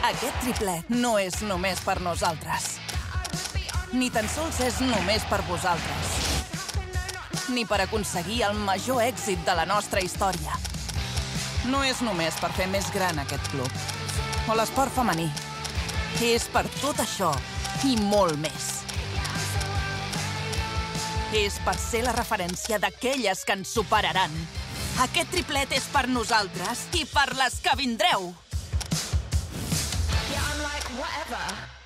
Aquest triplet no és només per nosaltres. Ni tan sols és només per vosaltres. Ni per aconseguir el major èxit de la nostra història. No és només per fer més gran aquest club. O l'esport femení. És per tot això i molt més. És per ser la referència d'aquelles que ens superaran. Aquest triplet és per nosaltres i per les que vindreu. whatever.